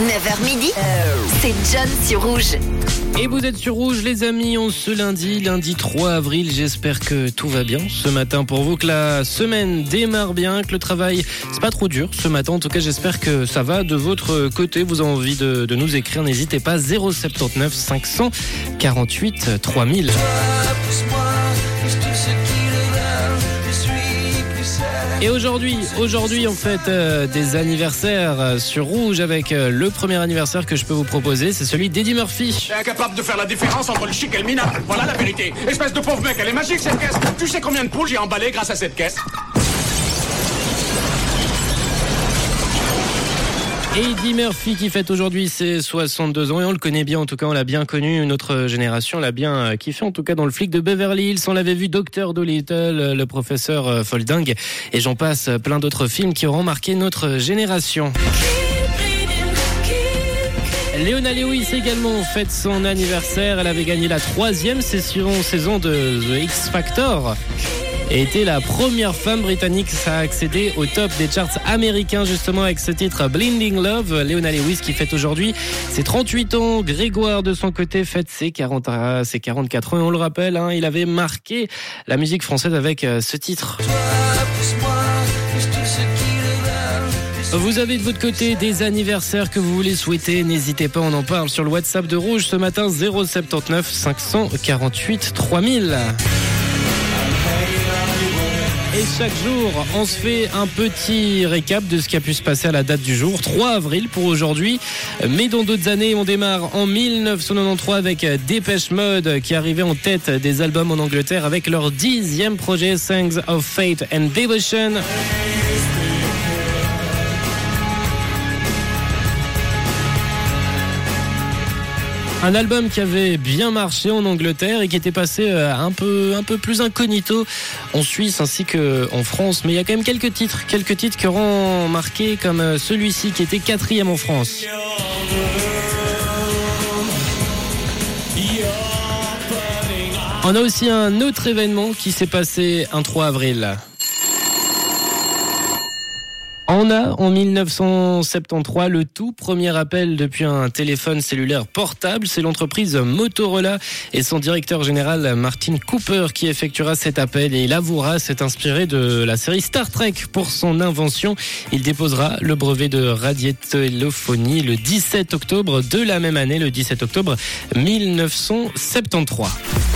9h midi, c'est John sur Rouge. Et vous êtes sur Rouge, les amis, on ce lundi, lundi 3 avril. J'espère que tout va bien ce matin pour vous, que la semaine démarre bien, que le travail, c'est pas trop dur ce matin. En tout cas, j'espère que ça va de votre côté. Vous avez envie de, de nous écrire, n'hésitez pas. 079 548 3000. Et aujourd'hui, aujourd'hui, on fête euh, des anniversaires euh, sur Rouge avec euh, le premier anniversaire que je peux vous proposer, c'est celui d'Eddie Murphy. Incapable de faire la différence entre le chic et le minable. Voilà la vérité. Espèce de pauvre mec, elle est magique cette caisse. Tu sais combien de poules j'ai emballé grâce à cette caisse? Eddie Murphy qui fête aujourd'hui ses 62 ans et on le connaît bien, en tout cas on l'a bien connu, notre génération l'a bien euh, kiffé, en tout cas dans le flic de Beverly Hills, on l'avait vu Docteur Dolittle, le professeur euh, Folding et j'en passe euh, plein d'autres films qui auront marqué notre génération. Léona Lewis également fête son anniversaire. Elle avait gagné la troisième session, saison de The X Factor et était la première femme britannique à accéder au top des charts américains justement avec ce titre Blinding Love. Léona Lewis qui fête aujourd'hui ses 38 ans. Grégoire de son côté fête ses, 40, ses 44 ans et on le rappelle, hein, il avait marqué la musique française avec euh, ce titre. Vous avez de votre côté des anniversaires que vous voulez souhaiter, n'hésitez pas, on en parle sur le WhatsApp de Rouge ce matin 079 548 3000. Et chaque jour, on se fait un petit récap de ce qui a pu se passer à la date du jour, 3 avril pour aujourd'hui. Mais dans d'autres années, on démarre en 1993 avec Dépêche Mode qui arrivait en tête des albums en Angleterre avec leur dixième projet Songs of Fate and Devotion. Un album qui avait bien marché en Angleterre et qui était passé euh, un peu, plus incognito en Suisse ainsi qu'en France. Mais il y a quand même quelques titres, quelques titres qui auront marqué comme euh, celui-ci qui était quatrième en France. On a aussi un autre événement qui s'est passé un 3 avril. On a en 1973 le tout premier appel depuis un téléphone cellulaire portable. C'est l'entreprise Motorola et son directeur général Martin Cooper qui effectuera cet appel et il avouera s'être inspiré de la série Star Trek pour son invention. Il déposera le brevet de radiotéléphonie le 17 octobre de la même année, le 17 octobre 1973.